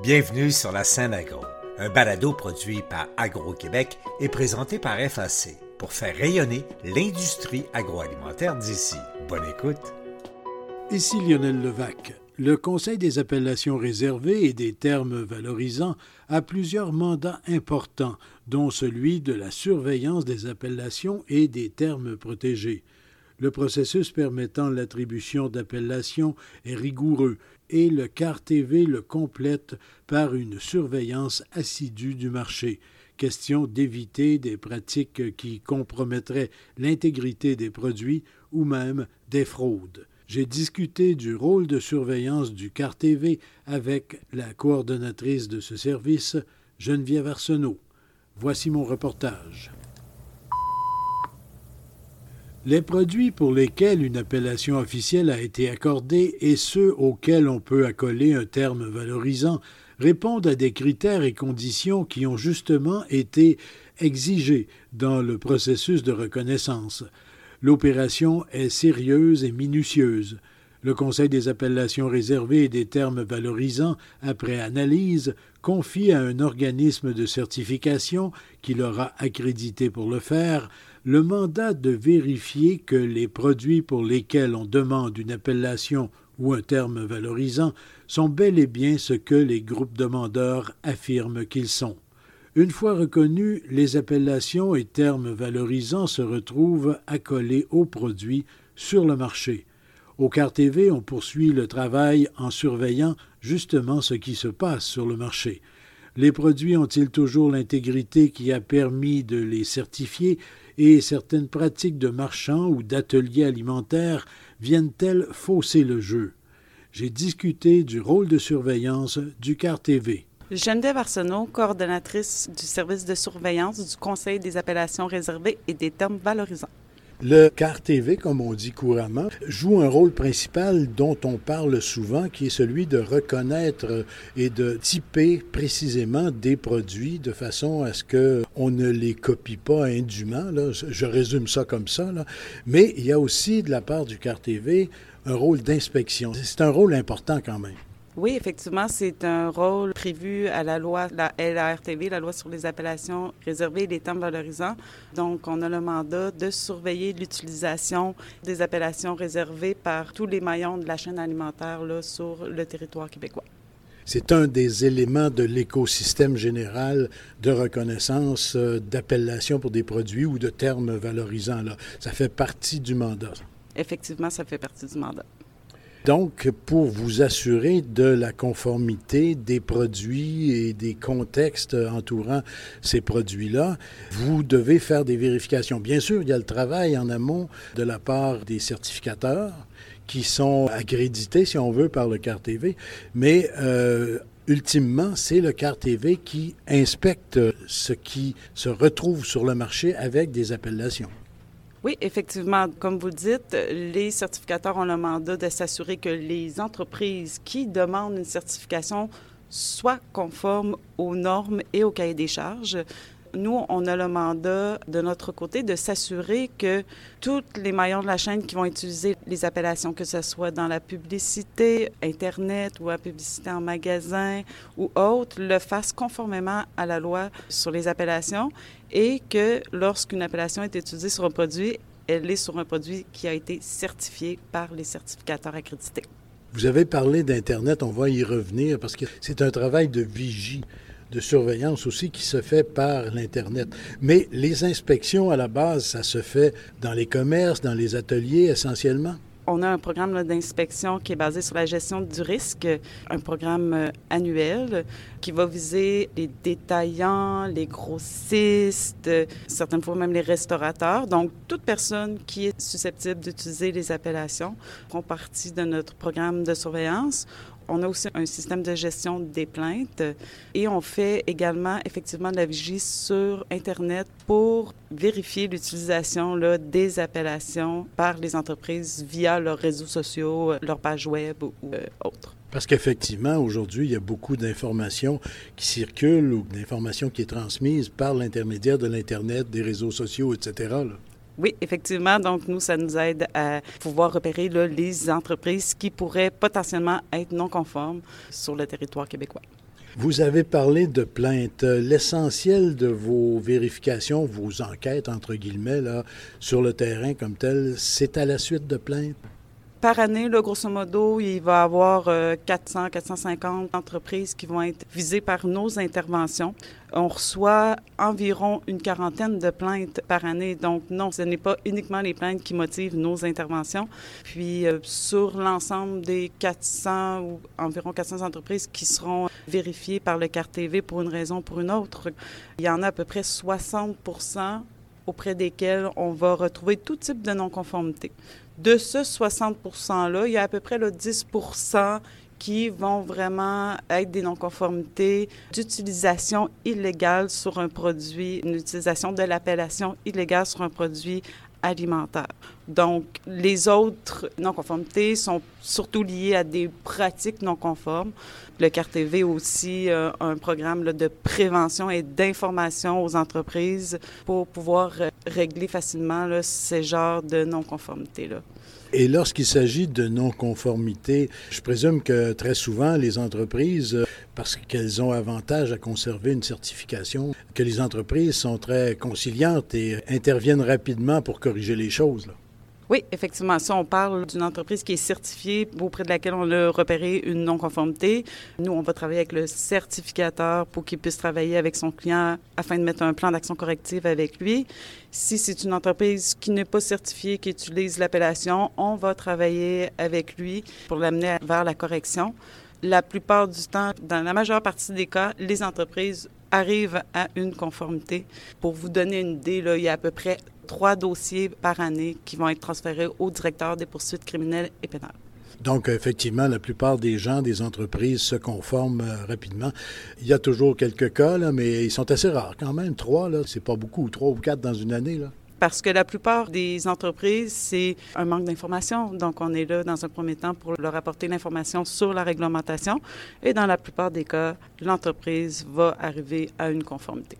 Bienvenue sur la scène agro, un balado produit par Agro-Québec et présenté par FAC pour faire rayonner l'industrie agroalimentaire d'ici. Bonne écoute. Ici Lionel Levac. Le Conseil des appellations réservées et des termes valorisants a plusieurs mandats importants, dont celui de la surveillance des appellations et des termes protégés. Le processus permettant l'attribution d'appellations est rigoureux et le CAR-TV le complète par une surveillance assidue du marché. Question d'éviter des pratiques qui compromettraient l'intégrité des produits ou même des fraudes. J'ai discuté du rôle de surveillance du CAR-TV avec la coordonnatrice de ce service, Geneviève Arsenault. Voici mon reportage. Les produits pour lesquels une appellation officielle a été accordée et ceux auxquels on peut accoler un terme valorisant répondent à des critères et conditions qui ont justement été exigés dans le processus de reconnaissance. L'opération est sérieuse et minutieuse. Le Conseil des appellations réservées et des termes valorisants, après analyse, confie à un organisme de certification qui l'aura accrédité pour le faire le mandat de vérifier que les produits pour lesquels on demande une appellation ou un terme valorisant sont bel et bien ce que les groupes demandeurs affirment qu'ils sont. Une fois reconnus, les appellations et termes valorisants se retrouvent accolés aux produits sur le marché. Au CAR-TV, on poursuit le travail en surveillant justement ce qui se passe sur le marché. Les produits ont-ils toujours l'intégrité qui a permis de les certifier et certaines pratiques de marchands ou d'ateliers alimentaires viennent-elles fausser le jeu? J'ai discuté du rôle de surveillance du CAR TV. Geneviève Arsenault, coordonnatrice du service de surveillance du Conseil des appellations réservées et des termes valorisants. Le CAR TV, comme on dit couramment, joue un rôle principal dont on parle souvent, qui est celui de reconnaître et de typer précisément des produits de façon à ce qu'on ne les copie pas indûment. Je résume ça comme ça. Mais il y a aussi de la part du CAR TV un rôle d'inspection. C'est un rôle important quand même. Oui, effectivement, c'est un rôle prévu à la loi, la LARTV, la loi sur les appellations réservées et les termes valorisants. Donc, on a le mandat de surveiller l'utilisation des appellations réservées par tous les maillons de la chaîne alimentaire là, sur le territoire québécois. C'est un des éléments de l'écosystème général de reconnaissance euh, d'appellation pour des produits ou de termes valorisants. Là. Ça fait partie du mandat. Effectivement, ça fait partie du mandat. Donc, pour vous assurer de la conformité des produits et des contextes entourant ces produits-là, vous devez faire des vérifications. Bien sûr, il y a le travail en amont de la part des certificateurs qui sont accrédités, si on veut, par le CAR-TV, mais euh, ultimement, c'est le CAR-TV qui inspecte ce qui se retrouve sur le marché avec des appellations. Oui, effectivement, comme vous dites, les certificateurs ont le mandat de s'assurer que les entreprises qui demandent une certification soient conformes aux normes et au cahier des charges. Nous, on a le mandat de notre côté de s'assurer que tous les maillons de la chaîne qui vont utiliser les appellations, que ce soit dans la publicité Internet ou la publicité en magasin ou autre, le fassent conformément à la loi sur les appellations et que lorsqu'une appellation est utilisée sur un produit, elle est sur un produit qui a été certifié par les certificateurs accrédités. Vous avez parlé d'Internet, on va y revenir parce que c'est un travail de vigie de surveillance aussi qui se fait par l'Internet. Mais les inspections, à la base, ça se fait dans les commerces, dans les ateliers essentiellement? On a un programme d'inspection qui est basé sur la gestion du risque, un programme euh, annuel qui va viser les détaillants, les grossistes, certaines fois même les restaurateurs. Donc, toute personne qui est susceptible d'utiliser les appellations font partie de notre programme de surveillance. On a aussi un système de gestion des plaintes et on fait également effectivement de la vigie sur Internet pour vérifier l'utilisation des appellations par les entreprises via leurs réseaux sociaux, leurs pages web ou euh, autres. Parce qu'effectivement, aujourd'hui, il y a beaucoup d'informations qui circulent ou d'informations qui est transmises par l'intermédiaire de l'Internet, des réseaux sociaux, etc. Oui, effectivement. Donc, nous, ça nous aide à pouvoir repérer les entreprises qui pourraient potentiellement être non conformes sur le territoire québécois. Vous avez parlé de plaintes. L'essentiel de vos vérifications, vos enquêtes, entre guillemets, là, sur le terrain comme tel, c'est à la suite de plaintes? Par année, grosso modo, il va y avoir 400, euh, 450 entreprises qui vont être visées par nos interventions. On reçoit environ une quarantaine de plaintes par année. Donc, non, ce n'est pas uniquement les plaintes qui motivent nos interventions. Puis, euh, sur l'ensemble des 400 ou environ 400 entreprises qui seront vérifiées par le CART-TV pour une raison ou pour une autre, il y en a à peu près 60% auprès desquels on va retrouver tout type de non-conformité. De ce 60 %-là, il y a à peu près le 10% qui vont vraiment être des non-conformités d'utilisation illégale sur un produit, une utilisation de l'appellation illégale sur un produit alimentaire. Donc, les autres non-conformités sont surtout liées à des pratiques non conformes. Le CARTV aussi euh, un programme de prévention et d'information aux entreprises pour pouvoir euh, régler facilement ces genres de non-conformités-là. Et lorsqu'il s'agit de non-conformité, je présume que très souvent, les entreprises, euh, parce qu'elles ont avantage à conserver une certification, que les entreprises sont très conciliantes et interviennent rapidement pour corriger les choses. Oui, effectivement. Ça, on parle d'une entreprise qui est certifiée, auprès de laquelle on a repéré une non-conformité. Nous, on va travailler avec le certificateur pour qu'il puisse travailler avec son client afin de mettre un plan d'action corrective avec lui. Si c'est une entreprise qui n'est pas certifiée, qui utilise l'appellation, on va travailler avec lui pour l'amener vers la correction. La plupart du temps, dans la majeure partie des cas, les entreprises arrivent à une conformité. Pour vous donner une idée, il y a à peu près trois dossiers par année qui vont être transférés au directeur des poursuites criminelles et pénales. Donc, effectivement, la plupart des gens, des entreprises se conforment euh, rapidement. Il y a toujours quelques cas, mais ils sont assez rares quand même. Trois, c'est pas beaucoup. Trois ou quatre dans une année, parce que la plupart des entreprises, c'est un manque d'information. Donc, on est là dans un premier temps pour leur apporter l'information sur la réglementation et dans la plupart des cas, l'entreprise va arriver à une conformité.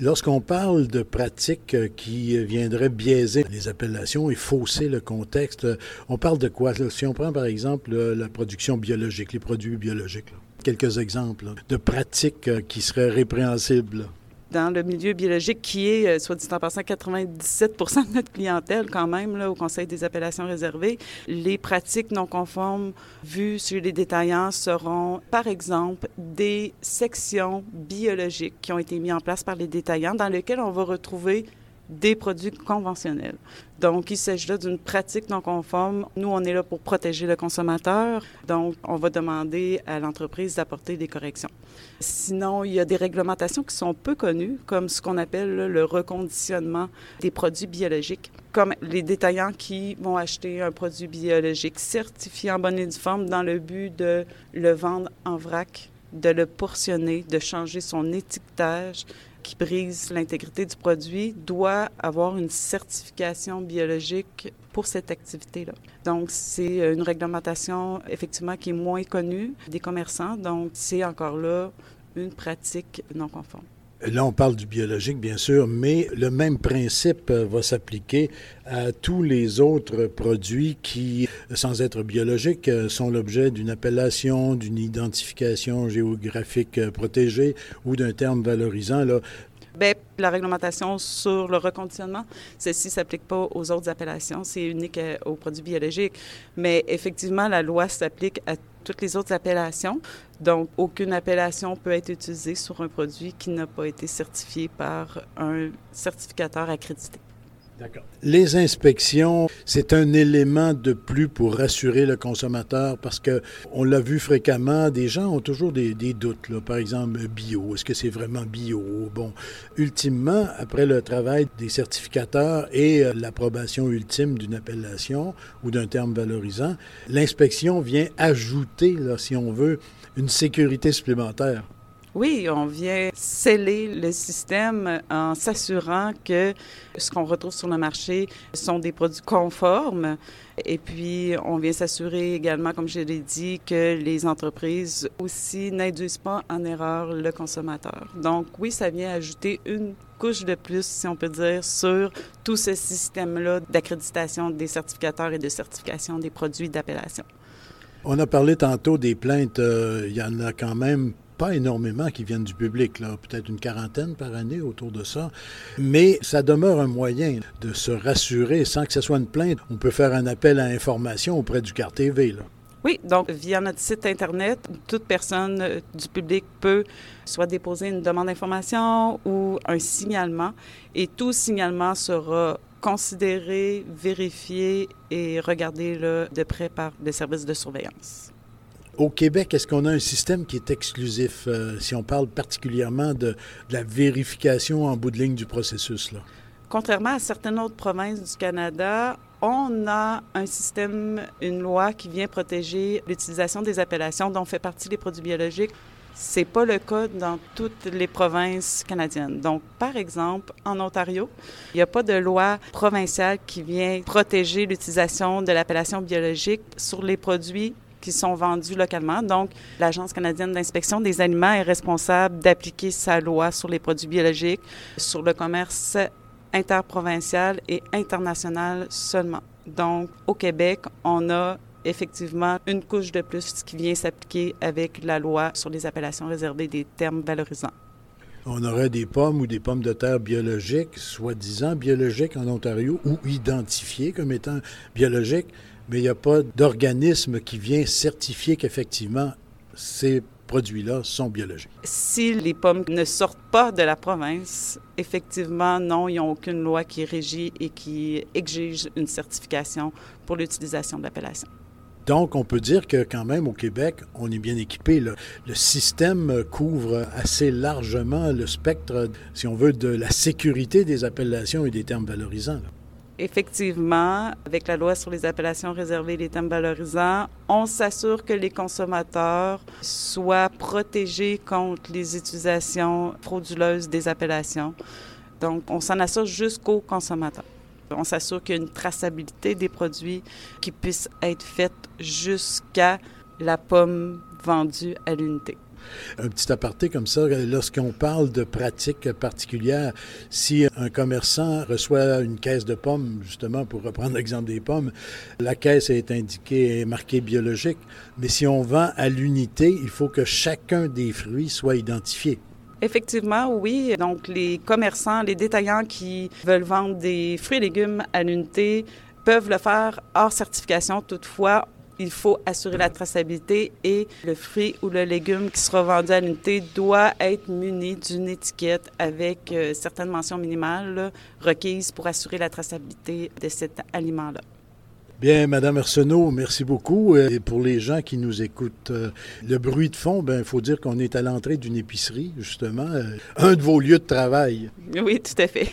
Lorsqu'on parle de pratiques euh, qui viendraient biaiser les appellations et fausser le contexte, euh, on parle de quoi? Si on prend par exemple la production biologique, les produits biologiques, quelques exemples de pratiques euh, qui seraient répréhensibles dans le milieu biologique qui est, euh, soit dit en passant, 97% de notre clientèle quand même là, au Conseil des appellations réservées. Les pratiques non conformes vues sur les détaillants seront, par exemple, des sections biologiques qui ont été mises en place par les détaillants dans lesquelles on va retrouver des produits conventionnels. Donc, il s'agit là d'une pratique non conforme. Nous, on est là pour protéger le consommateur. Donc, on va demander à l'entreprise d'apporter des corrections. Sinon, il y a des réglementations qui sont peu connues, comme ce qu'on appelle le reconditionnement des produits biologiques, comme les détaillants qui vont acheter un produit biologique certifié en bonne et due forme dans le but de le vendre en vrac de le portionner, de changer son étiquetage, qui brise l'intégrité du produit doit avoir une certification biologique pour cette activité-là. Donc, c'est une réglementation effectivement qui est moins connue des commerçants. Donc, c'est encore là une pratique non conforme. Là, on parle du biologique, bien sûr, mais le même principe euh, va s'appliquer à tous les autres produits qui, sans être biologiques, euh, sont l'objet d'une appellation, d'une identification géographique euh, protégée ou d'un terme valorisant. Là, Bien, la réglementation sur le reconditionnement, celle-ci ne s'applique pas aux autres appellations, c'est unique aux produits biologiques. Mais effectivement, la loi s'applique à toutes les autres appellations. Donc, aucune appellation peut être utilisée sur un produit qui n'a pas été certifié par un certificateur accrédité. Les inspections, c'est un élément de plus pour rassurer le consommateur parce que on l'a vu fréquemment, des gens ont toujours des, doutes. Par exemple, bio, est-ce que c'est vraiment bio? Bon, ultimement, après le travail des certificateurs et euh, l'approbation ultime d'une appellation ou d'un terme valorisant, l'inspection vient ajouter, là, si on veut, une sécurité supplémentaire. Oui, on vient sceller le système en s'assurant que ce qu'on retrouve sur le marché sont des produits conformes. Et puis, on vient s'assurer également, comme je l'ai dit, que les entreprises aussi n'induisent pas en erreur le consommateur. Donc, oui, ça vient ajouter une couche de plus, si on peut dire, sur tout ce système-là d'accréditation des certificateurs et de certification des produits d'appellation. On a parlé tantôt des plaintes. Euh, il y en a quand même pas énormément qui viennent du public, là, peut-être une quarantaine par année autour de ça, mais ça demeure un moyen de se rassurer sans que ce soit une plainte. On peut faire un appel à information auprès du CarTV. Là. Oui, donc via notre site Internet, toute personne euh, du public peut soit déposer une demande d'information ou un signalement, et tout signalement sera considéré, vérifié et regardé de près par les services de surveillance. Au Québec, est-ce qu'on a un système qui est exclusif, euh, si on parle particulièrement de, la vérification en bout de ligne du processus? Là? Contrairement à certaines autres provinces du Canada, on a un système, une loi qui vient protéger l'utilisation des appellations dont fait partie les produits biologiques. C'est pas le cas dans toutes les provinces canadiennes. Donc, par exemple, en Ontario, il n'y a pas de loi provinciale qui vient protéger l'utilisation de l'appellation biologique sur les produits qui sont vendus localement. Donc, l'Agence canadienne d'inspection des aliments est responsable d'appliquer sa loi sur les produits biologiques, sur le commerce interprovincial et international seulement. Donc, au Québec, on a effectivement une couche de plus qui vient s'appliquer avec la loi sur les appellations réservées des termes valorisants. On aurait des pommes ou des pommes de terre biologiques, soi-disant biologiques en Ontario, ou identifiées comme étant biologiques, mais il n'y a pas d'organisme qui vient certifier qu'effectivement ces produits-là sont biologiques. Si les pommes ne sortent pas de la province, effectivement, non, ils n'ont aucune loi qui régit et qui exige une certification pour l'utilisation de l'appellation. Donc, on peut dire que quand même au Québec, on est bien équipé. Le, le, système couvre assez largement le spectre, si on veut, de la sécurité des appellations et des termes valorisants. Effectivement, avec la loi sur les appellations réservées et les thèmes valorisants, on s'assure que les consommateurs soient protégés contre les utilisations frauduleuses des appellations. Donc, on s'en assure jusqu'aux consommateurs. On s'assure qu'il y a une traçabilité des produits qui puisse être faite jusqu'à la pomme vendue à l'unité. Un petit aparté comme ça, lorsqu'on parle de pratiques particulières, si un commerçant reçoit une caisse de pommes, justement pour reprendre l'exemple des pommes, la caisse est indiquée, est marquée biologique, mais si on vend à l'unité, il faut que chacun des fruits soit identifié. Effectivement, oui. Donc, les commerçants, les détaillants qui veulent vendre des fruits et légumes à l'unité peuvent le faire hors certification. Toutefois, il faut assurer la traçabilité et le fruit ou le légume qui sera vendu à l'unité doit être muni d'une étiquette avec euh, certaines mentions minimales requises pour assurer la traçabilité de cet aliment-là. Bien, Madame Arsenault, merci beaucoup. Euh, et pour les gens qui nous écoutent, euh, le bruit de fond, ben, il faut dire qu'on est à l'entrée d'une épicerie, justement, un de vos lieux de travail. Oui, tout à fait.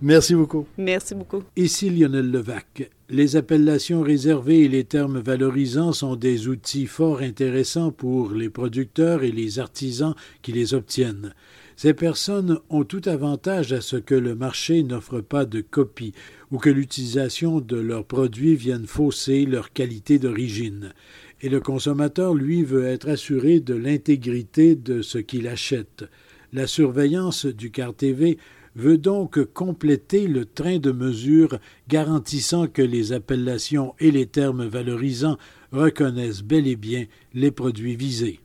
Merci beaucoup. Merci beaucoup. Ici Lionel Levac. Les appellations réservées et les termes valorisants sont des outils fort intéressants pour les producteurs et les artisans qui les obtiennent. Ces personnes ont tout avantage à ce que le marché n'offre pas de copie ou que l'utilisation de leurs produits vienne fausser leur qualité d'origine. Et le consommateur, lui, veut être assuré de l'intégrité de ce qu'il achète. La surveillance du car TV veut donc compléter le train de mesures garantissant que les appellations et les termes valorisants reconnaissent bel et bien les produits visés.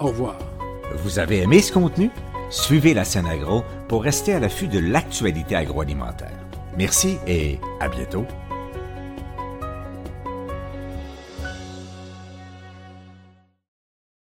Au revoir. Vous avez aimé ce contenu? Suivez la scène agro pour rester à l'affût de l'actualité agroalimentaire. Merci et à bientôt.